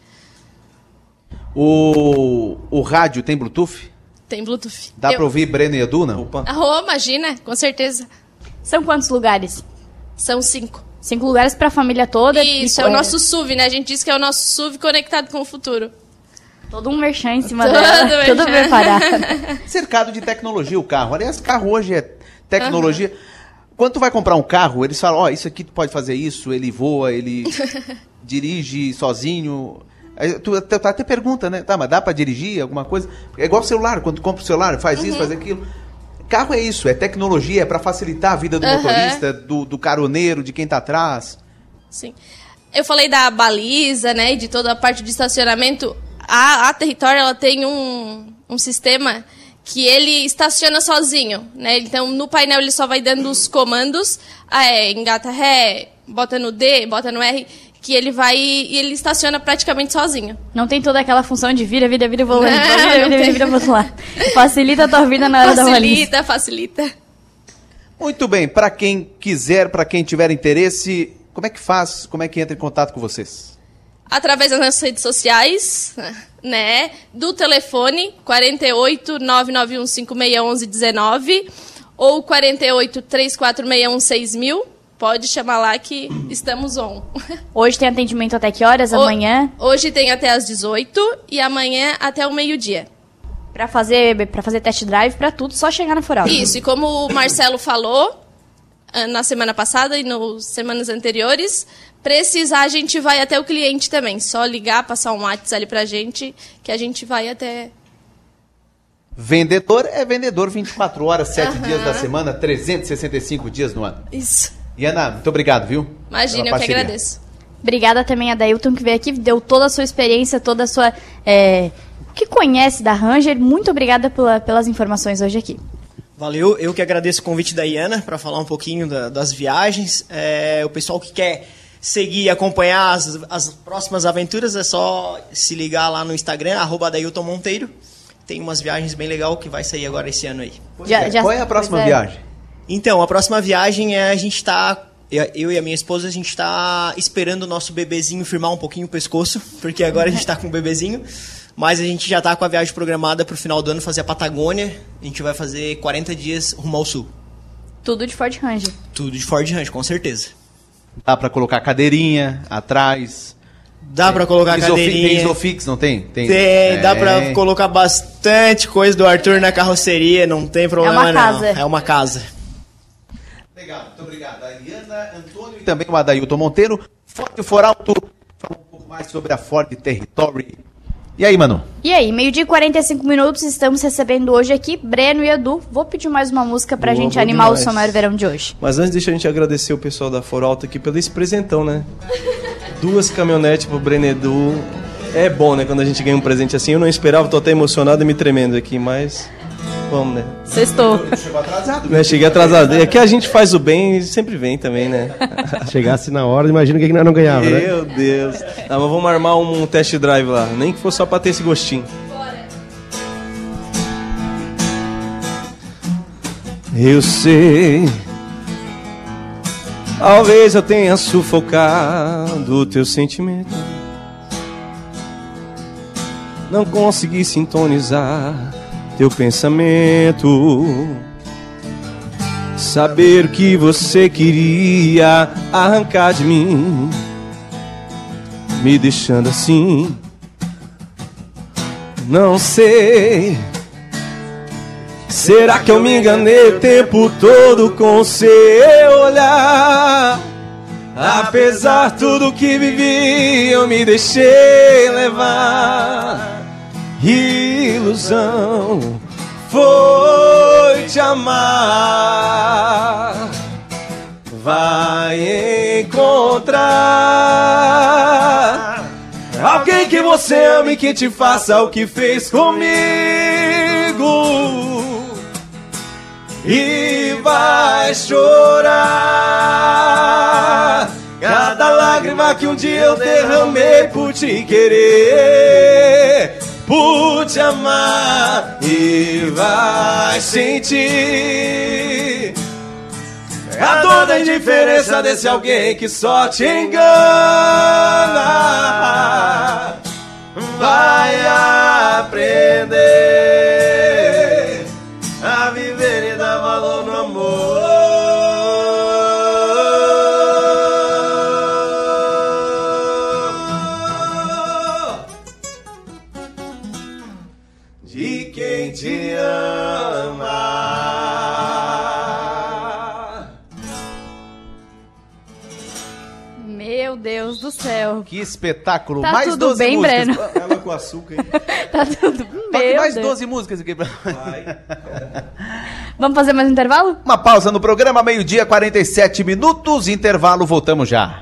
Speaker 1: O, o rádio tem Bluetooth?
Speaker 13: Tem Bluetooth.
Speaker 1: Dá
Speaker 13: Eu-
Speaker 1: pra ouvir Breno e Edu, não?
Speaker 13: Ah, imagina, com certeza.
Speaker 2: São quantos lugares?
Speaker 13: São cinco.
Speaker 2: Cinco lugares para a família toda.
Speaker 13: Isso,
Speaker 2: E-
Speaker 13: é o nosso SUV, né? A gente diz que é o nosso SUV conectado com o futuro.
Speaker 2: Todo um merchan em cima
Speaker 13: Todo
Speaker 2: dela.
Speaker 13: merchan.
Speaker 2: Tudo preparado.
Speaker 1: Cercado de tecnologia o carro. Aliás, carro hoje é tecnologia. Quando tu vai comprar um carro, eles falam, ó, isso aqui tu pode fazer isso, ele voa, ele dirige sozinho. Aí tu, até- tu até pergunta, né? Tá, mas dá pra dirigir alguma coisa? É igual celular, quando tu compra o celular, faz isso,
Speaker 13: Uhum.
Speaker 1: faz aquilo. Carro é isso, é tecnologia, é pra facilitar a vida do
Speaker 13: Aham.
Speaker 1: motorista, do, do caroneiro, de quem tá atrás.
Speaker 13: Sim. Eu falei da baliza, né, e de toda a parte de estacionamento. A, a Território, ela tem um, um sistema que ele estaciona sozinho, né? Então, no painel ele só vai dando os comandos, ah, é, engata ré, bota no D, bota no R, que ele vai e ele estaciona praticamente sozinho.
Speaker 2: Não tem toda aquela função de vira, vira, vira, volante.
Speaker 13: Não,
Speaker 2: vira, vira, vira, vira, outro lado. Facilita a tua vida na hora da baliza.
Speaker 13: Facilita, facilita.
Speaker 1: Muito bem, pra quem quiser, pra quem tiver interesse, como é que faz? Como é que entra em contato com vocês?
Speaker 13: Através das nossas redes sociais, né? Do telefone 48 991 5611 19 ou 48 3461 6000. Pode chamar lá que estamos on.
Speaker 2: Hoje tem atendimento até que horas?
Speaker 13: Ho-
Speaker 2: Amanhã?
Speaker 13: Hoje tem até às 18 e amanhã até o meio-dia.
Speaker 2: Pra fazer, pra fazer test drive, pra tudo, só chegar na Foral.
Speaker 13: Isso, e como o Marcelo falou ah, na semana passada e nas semanas anteriores, precisar a gente vai até o cliente também. Só ligar, passar um WhatsApp ali pra gente, que a gente vai até
Speaker 1: Vendedor é vendedor 24 horas, 7
Speaker 13: Aham.
Speaker 1: dias da semana, 365 dias no ano.
Speaker 13: Isso.
Speaker 1: E Ana, muito obrigado, viu?
Speaker 13: Imagina, eu que
Speaker 1: parceria.
Speaker 13: agradeço.
Speaker 2: Obrigada também a Dailton que veio aqui, deu toda a sua experiência, toda a sua. É, o que conhece da Ranger. Muito obrigada pela- pelas informações hoje aqui.
Speaker 14: Valeu, eu que agradeço o convite da Iana para falar um pouquinho da- das viagens. É, o pessoal que quer seguir e acompanhar as, as próximas aventuras é só se ligar lá no Instagram, arroba Adailton Monteiro. Tem umas viagens bem legal que vai sair agora esse ano aí.
Speaker 2: Já- já-
Speaker 1: Qual é a próxima
Speaker 2: é.
Speaker 1: viagem?
Speaker 14: Então, a próxima viagem é a gente tá. Eu e a minha esposa, a gente tá esperando o nosso bebezinho firmar um pouquinho o pescoço, porque agora a gente tá com o bebezinho. Mas a gente já tá com a viagem programada pro final do ano fazer a Patagônia. A gente vai fazer 40 dias rumo ao sul.
Speaker 2: Tudo de Ford Ranger.
Speaker 14: Tudo de Ford Ranch, com certeza.
Speaker 1: Dá pra colocar cadeirinha atrás.
Speaker 14: Dá pra colocar
Speaker 1: Isofi-
Speaker 14: cadeirinha.
Speaker 1: Tem Isofix, não tem?
Speaker 14: Tem, dá pra
Speaker 1: Tem.
Speaker 14: colocar bastante coisa do Arthur na carroceria, não tem problema
Speaker 2: uma
Speaker 14: não.
Speaker 2: casa.
Speaker 14: É uma casa.
Speaker 1: Legal, muito obrigado. A Eliana, Antônio e também o Adailton Monteiro. Ford Foralto, falou um pouco mais sobre a Ford Territory. E aí, mano?
Speaker 2: E aí, meio-dia e 45 minutos, estamos recebendo hoje aqui Breno e Edu. Vou pedir mais uma música pra
Speaker 5: Boa,
Speaker 2: gente animar
Speaker 5: demais.
Speaker 2: o Som Maior Verão de hoje.
Speaker 5: Mas antes deixa a gente agradecer o pessoal da Foralto aqui pelo esse presentão, né? Duas caminhonetes pro Brenedu. É bom, né? Quando a gente ganha um presente assim. Eu não esperava, tô até emocionado e me tremendo aqui, mas. Vamos, né?
Speaker 2: Sextou.
Speaker 1: Chegou atrasado.
Speaker 5: Né, Cheguei atrasado. É que a gente faz o bem e sempre vem também, né?
Speaker 15: Chegasse na hora, imagina o que nós não ganhava, né?
Speaker 5: Meu Deus. Ah, mas vamos armar um test drive lá. Nem que for só pra ter esse gostinho. Eu sei. Talvez eu tenha sufocado o teu sentimento. Não consegui sintonizar teu pensamento. Saber o que você queria arrancar de mim, me deixando assim. Não sei. Será que eu me enganei o tempo todo com seu olhar? Apesar tudo que vivi, eu me deixei levar. Ilusão foi te amar. Vai encontrar alguém que você ame que te faça o que fez comigo. E vai chorar cada lágrima que um dia eu derramei por te querer, por te amar. E vai sentir a dor da indiferença desse alguém que só te engana. Vai aprender
Speaker 1: espetáculo.
Speaker 2: Tá
Speaker 1: mais
Speaker 2: tudo
Speaker 1: 12
Speaker 2: bem,
Speaker 1: músicas.
Speaker 2: Breno?
Speaker 5: Ela com açúcar aí.
Speaker 2: Tá tudo. Meu
Speaker 1: mais
Speaker 2: Deus.
Speaker 1: 12 músicas aqui. pra-
Speaker 2: Vamos fazer mais um intervalo?
Speaker 1: Uma pausa no programa, meio-dia, 47 minutos. Intervalo, voltamos já.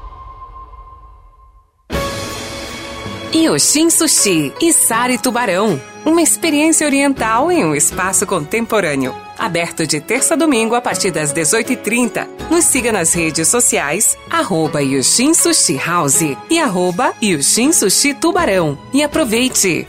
Speaker 16: Yoshin Sushi e Sari Tubarão. Uma experiência oriental em um espaço contemporâneo. Aberto de terça a domingo a partir das 18h30. Nos siga nas redes sociais, arroba Yoshin Sushi House e arroba Yoshin Sushi Tubarão. E aproveite!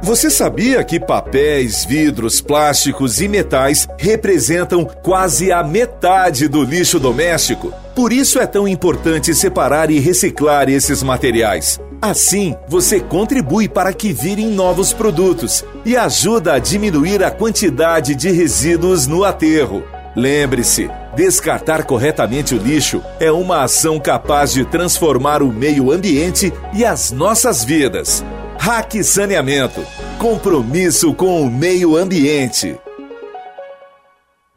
Speaker 17: Você sabia que papéis, vidros, plásticos e metais representam quase a metade do lixo doméstico? Por isso é tão importante separar e reciclar esses materiais. Assim, você contribui para que virem novos produtos e ajuda a diminuir a quantidade de resíduos no aterro. Lembre-se, descartar corretamente o lixo é uma ação capaz de transformar o meio ambiente e as nossas vidas. Hack Saneamento. Compromisso com o meio ambiente.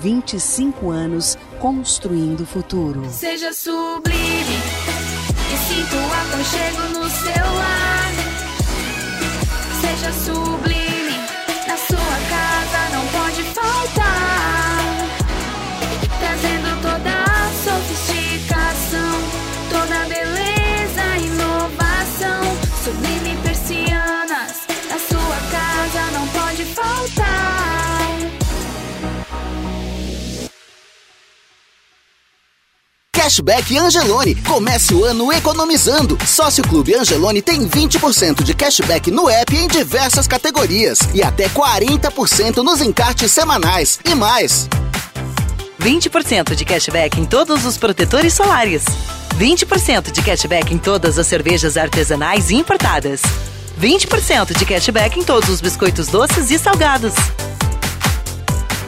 Speaker 18: 25 anos construindo o futuro.
Speaker 7: Seja sublime e sinta o aconchego no seu lar. Seja sublime,
Speaker 19: Cashback Angelone. Comece o ano economizando. Sócio Clube Angelone tem 20% de cashback no app em diversas categorias e até 40% nos encartes semanais e mais.
Speaker 20: 20% de cashback em todos os protetores solares. 20% de cashback em todas as cervejas artesanais e importadas. 20% de cashback em todos os biscoitos doces e salgados.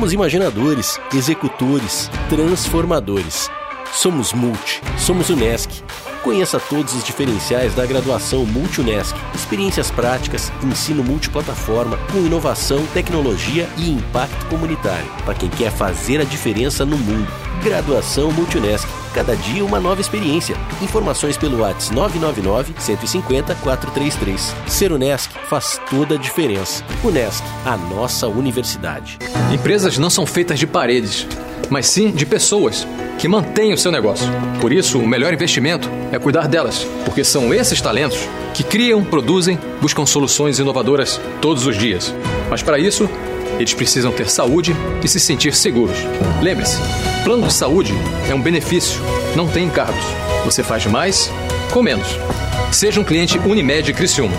Speaker 21: Somos imaginadores, executores, transformadores. Somos Multi, somos Unesc. Conheça todos os diferenciais da graduação Multi-Unesc. Experiências práticas, ensino multiplataforma, com inovação, tecnologia e impacto comunitário. Para quem quer fazer a diferença no mundo. Graduação Multi-Unesc. Cada dia uma nova experiência. Informações pelo WhatsApp 999 150 433. Ser Unesc faz toda a diferença. Unesc, a nossa universidade.
Speaker 22: Empresas não são feitas de paredes, mas sim de pessoas que mantêm o seu negócio. Por isso, o melhor investimento é cuidar delas, porque são esses talentos que criam, produzem, buscam soluções inovadoras todos os dias. Mas para isso, eles precisam ter saúde e se sentir seguros. Lembre-se, plano de saúde é um benefício, não tem encargos. Você faz mais com menos. Seja um cliente Unimed Criciúma.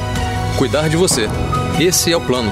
Speaker 22: Cuidar de você. Esse é o plano.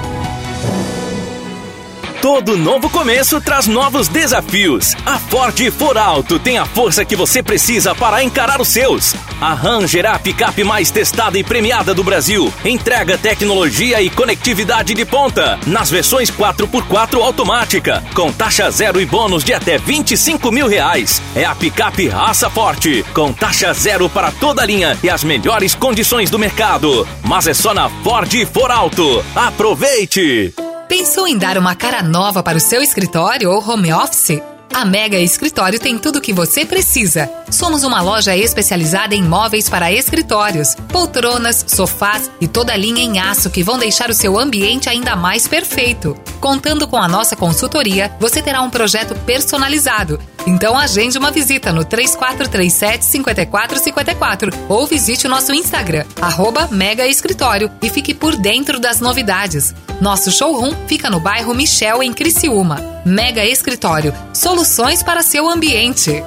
Speaker 10: Todo novo começo traz novos desafios. A Ford For Alto tem a força que você precisa para encarar os seus. A Ranger a picape mais testada e premiada do Brasil. Entrega tecnologia e conectividade de ponta. Nas versões 4x4 automática. Com taxa zero e bônus de até 25 mil reais. É a picape raça forte. Com taxa zero para toda a linha e as melhores condições do mercado. Mas é só na Ford For Alto. Aproveite!
Speaker 11: Pensou em dar uma cara nova para o seu escritório ou home office? A Mega Escritório tem tudo o que você precisa. Somos uma loja especializada em móveis para escritórios, poltronas, sofás e toda linha em aço que vão deixar o seu ambiente ainda mais perfeito. Contando com a nossa consultoria, você terá um projeto personalizado. Então agende uma visita no 3437 5454 ou visite o nosso Instagram, arroba Mega Escritório e fique por dentro das novidades. Nosso showroom fica no bairro Michel, em Criciúma. Mega Escritório, soluções para seu ambiente.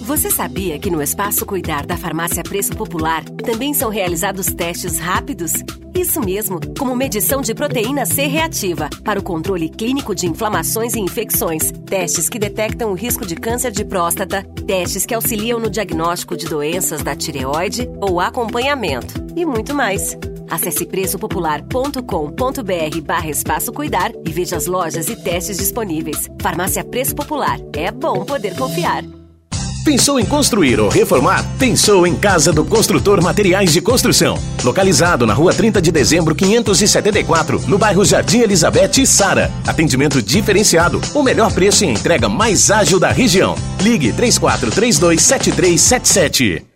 Speaker 23: Você sabia que no Espaço Cuidar da Farmácia Preço Popular também são realizados testes rápidos? Isso mesmo, como medição de proteína C reativa para o controle clínico de inflamações e infecções, testes que detectam o risco de câncer de próstata, testes que auxiliam no diagnóstico de doenças da tireoide ou acompanhamento e muito mais. Acesse preçopopular.com.br barra espaço cuidar e veja as lojas e testes disponíveis. Farmácia Preço Popular. É bom poder confiar.
Speaker 24: Pensou em construir ou reformar? Pensou em Casa do Construtor Materiais de Construção. Localizado na rua 30 de dezembro, 574, no bairro Jardim Elizabeth e Sara. Atendimento diferenciado, o melhor preço e entrega mais ágil da região. Ligue 34327377.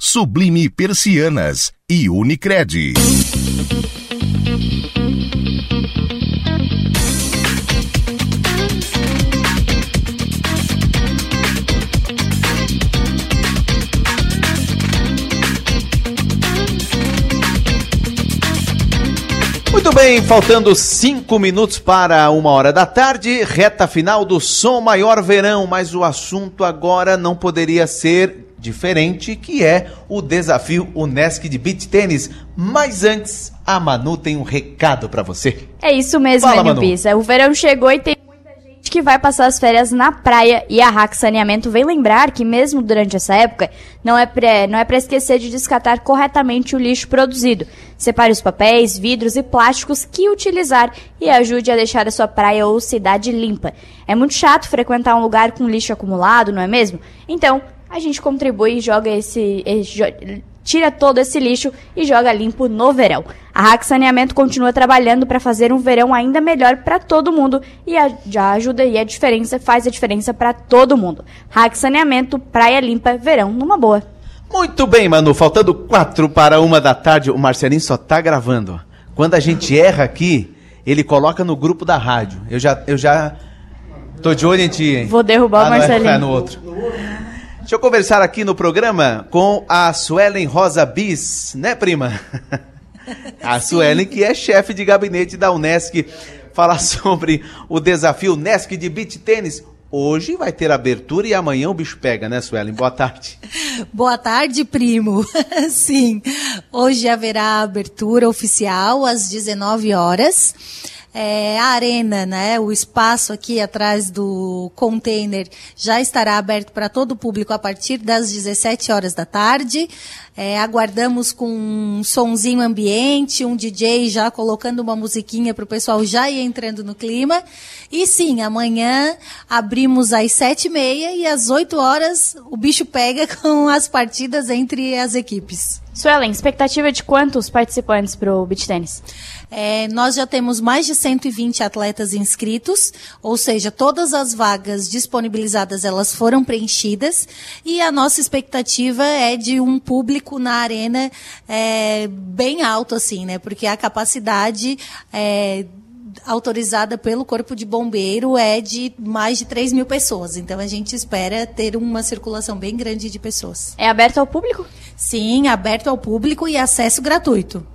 Speaker 12: Sublime Persianas e Unicred.
Speaker 1: Muito bem, faltando cinco minutos para uma hora da tarde, reta final do Som Maior Verão, mas o assunto agora não poderia ser diferente, que é o desafio Unesc de Beach Tênis. Mas antes, a Manu tem um recado para você.
Speaker 2: É isso mesmo. Pisa. O verão chegou e tem muita gente que vai passar as férias na praia e a Rack Saneamento vem lembrar que mesmo durante essa época não é pra, não é para esquecer de descartar corretamente o lixo produzido. Separe os papéis, vidros e plásticos que utilizar e ajude a deixar a sua praia ou cidade limpa. É muito chato frequentar um lugar com lixo acumulado, não é mesmo? Então, a gente contribui e joga esse, esse tira todo esse lixo e joga limpo no verão. A Hack Saneamento continua trabalhando para fazer um verão ainda melhor para todo mundo e a, já ajuda e a diferença faz a diferença para todo mundo. Hack Saneamento, praia limpa, verão numa boa.
Speaker 1: Muito bem, Manu. Faltando quatro para uma da tarde, o Marcelinho só tá gravando. Quando a gente erra aqui, ele coloca no grupo da rádio. Eu já, eu já tô de olho em ti, hein?
Speaker 2: Vou derrubar o
Speaker 1: Ah, não é-
Speaker 2: Marcelinho.
Speaker 1: é no outro. Deixa eu conversar aqui no programa com a Suelen Rosa Bis, né, prima? A Suelen, que é chefe de gabinete da Unesc, falar sobre o desafio Unesc de Beach Tênis. Hoje vai ter abertura e amanhã o bicho pega, né, Suelen? Boa tarde.
Speaker 25: Boa tarde, primo. Sim, hoje haverá abertura oficial às 19 horas. É, a arena, né, o espaço aqui atrás do container já estará aberto para todo o público a partir das 17 horas da tarde. É, aguardamos com um sonzinho ambiente, um DJ já colocando uma musiquinha para o pessoal já ir entrando no clima. E sim, amanhã abrimos às sete e meia e às 8 horas o bicho pega com as partidas entre as equipes.
Speaker 2: Suelen, expectativa de quantos participantes pro beach tênis?
Speaker 25: É, nós já temos mais de 120 atletas inscritos, ou seja, todas as vagas disponibilizadas elas foram preenchidas e a nossa expectativa é de um público na arena é, bem alto assim, né? Porque a capacidade é, autorizada pelo Corpo de Bombeiro é de mais de 3 mil pessoas. Então a gente espera ter uma circulação bem grande de pessoas.
Speaker 2: É aberto ao público?
Speaker 25: Sim, aberto ao público e acesso gratuito.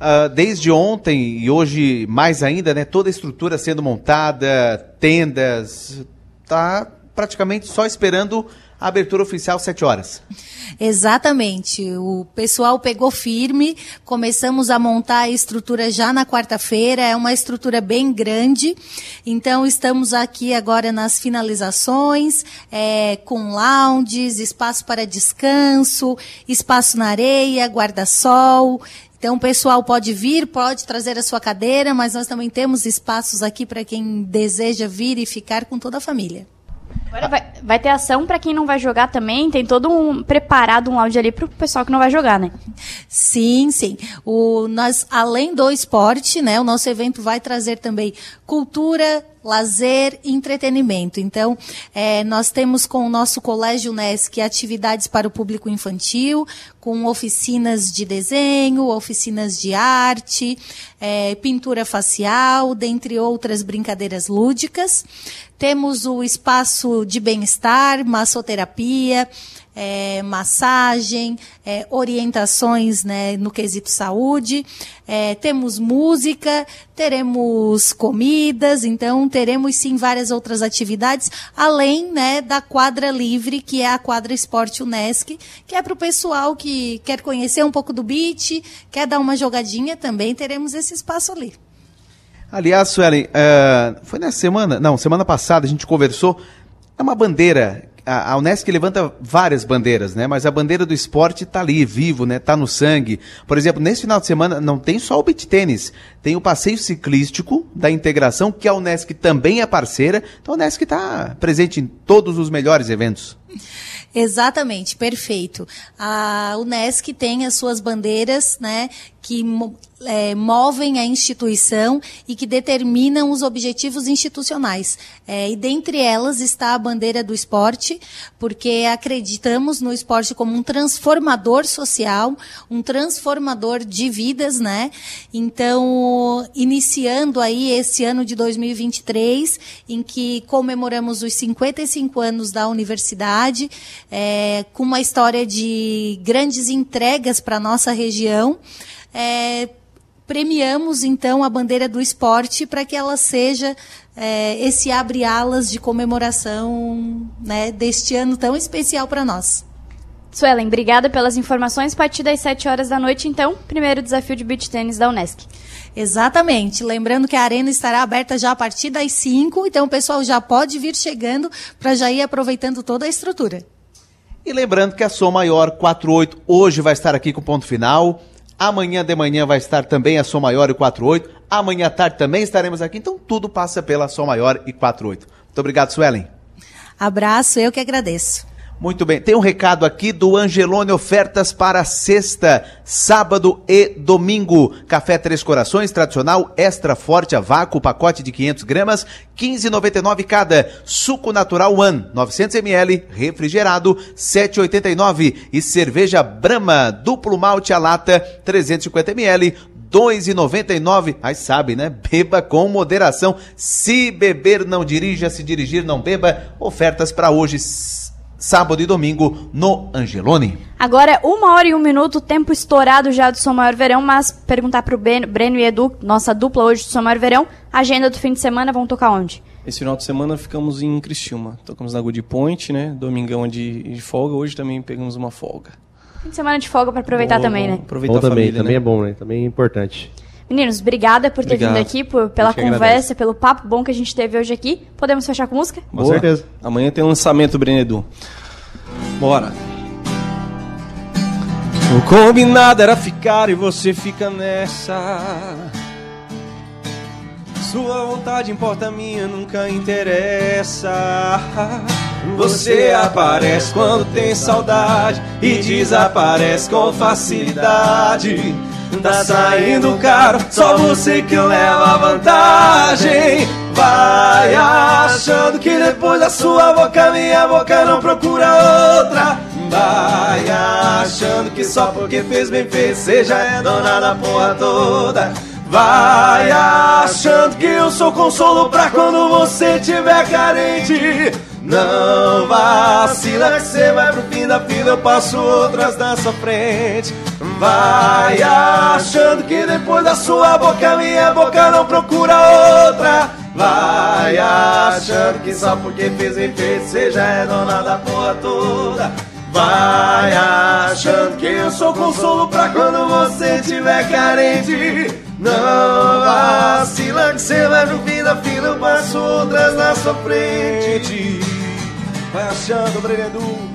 Speaker 1: Ah, desde ontem e hoje mais ainda, né? Toda a estrutura sendo montada, tendas, tá praticamente só esperando abertura oficial 7 horas.
Speaker 25: Exatamente. O pessoal pegou firme, começamos a montar a estrutura já na quarta-feira, é uma estrutura bem grande. Então, estamos aqui agora nas finalizações, é, com lounges, espaço para descanso, espaço na areia, guarda-sol. Então, o pessoal pode vir, pode trazer a sua cadeira, mas nós também temos espaços aqui para quem deseja vir e ficar com toda a família.
Speaker 2: Agora vai, vai ter ação pra quem não vai jogar também. Tem todo um preparado um lounge ali pro pessoal que não vai jogar, né?
Speaker 25: Sim, sim. O, nós, além do esporte, né, o nosso evento vai trazer também cultura, lazer e entretenimento. Então, eh, nós temos com o nosso Colégio Unesc atividades para o público infantil, com oficinas de desenho, oficinas de arte, eh, pintura facial, dentre outras brincadeiras lúdicas. Temos o espaço de bem-estar, massoterapia, é, massagem, é, orientações né, no quesito saúde, é, temos música, teremos comidas, então teremos sim várias outras atividades, além né, da quadra livre, que é a quadra Esporte Unesc, que é para o pessoal que quer conhecer um pouco do beach, quer dar uma jogadinha também, teremos esse espaço ali.
Speaker 1: Aliás, Suelen, eh, foi nessa semana? Não, semana passada a gente conversou. É uma bandeira. A, a Unesc levanta várias bandeiras, né? Mas a bandeira do esporte tá ali, vivo, né? Tá no sangue. Por exemplo, nesse final de semana não tem só o beach tênis, tem o passeio ciclístico da integração, que a Unesc também é parceira. Então a Unesc está presente em todos os melhores eventos.
Speaker 25: Exatamente, perfeito. A Unesc tem as suas bandeiras, né, que é, movem a instituição e que determinam os objetivos institucionais. É, e dentre elas está a bandeira do esporte, porque acreditamos no esporte como um transformador social, um transformador de vidas, né? Então, iniciando aí esse ano de 2023, em que comemoramos os 55 anos da universidade, é, com uma história de grandes entregas para a nossa região. É, premiamos então a bandeira do esporte para que ela seja é, esse abre-alas de comemoração né, deste ano tão especial para nós.
Speaker 2: Suelen, obrigada pelas informações. A partir das 7 horas da noite, então, primeiro desafio de beach tênis da Unesc.
Speaker 25: Exatamente. Lembrando que a arena estará aberta já a partir das 5, então o pessoal já pode vir chegando para já ir aproveitando toda a estrutura.
Speaker 1: E lembrando que a Som Maior 48 hoje vai estar aqui com ponto final. Amanhã de manhã vai estar também a Som Maior e 48. Amanhã à tarde também estaremos aqui. Então tudo passa pela Som Maior e 48. Muito obrigado, Suelen.
Speaker 25: Abraço, eu que agradeço.
Speaker 1: Muito bem, tem um recado aqui do Angelone Ofertas para sexta, sábado e domingo. Café Três Corações, tradicional, extra forte a vácuo, pacote de 500 gramas, 15,99 cada. Suco natural One, 900 ml, refrigerado, 7,89. E cerveja Brahma, duplo malte a lata, 350 ml, 2,99. Aí sabe, né? Beba com moderação. Se beber, não dirija. Se dirigir, não beba. Ofertas para hoje, sábado e domingo, no Angelone.
Speaker 2: Agora é uma hora e um minuto, tempo estourado já do Som Maior Verão, mas perguntar pro Ben- Breno e Edu, nossa dupla hoje do Som Maior Verão, agenda do fim de semana, vão tocar onde?
Speaker 5: Esse final de semana ficamos em Criciúma. Tocamos na Good Point, né? Domingão é de, de folga. Hoje também pegamos uma folga.
Speaker 2: Fim de semana de folga pra aproveitar
Speaker 5: Bom,
Speaker 2: também,
Speaker 5: bom.
Speaker 2: né?
Speaker 5: Aproveitar
Speaker 26: Bom
Speaker 5: a
Speaker 26: também,
Speaker 5: família,
Speaker 26: também
Speaker 5: né?
Speaker 26: é bom, né? Também é importante.
Speaker 2: Meninos, obrigada por ter
Speaker 5: Obrigado.
Speaker 2: vindo aqui, por- pela conversa,
Speaker 5: agradece.
Speaker 2: pelo papo bom que a gente teve hoje aqui. Podemos fechar com música?
Speaker 5: Boa. Amanhã tem um lançamento, Brenedu. Bora. O combinado era ficar e você fica nessa. Sua vontade importa, minha nunca interessa. Você aparece quando tem saudade e desaparece com facilidade. Tá saindo caro, só você que leva vantagem. Vai achando que depois da sua boca, minha boca não procura outra. Vai achando que só porque fez bem você já é dona da porra toda. Vai achando que eu sou consolo pra quando você tiver carente. Não vacila que você vai pro fim da fila, eu passo outras na sua frente. Vai achando que depois da sua boca, minha boca não procura outra. Vai achando que só porque fez bem feito, você já é dona da porra toda. Vai achando que eu sou consolo pra quando você tiver carente. Não vacila que você vai pro fim da fila, eu passo outras na sua frente. Vai achando, Brenedu.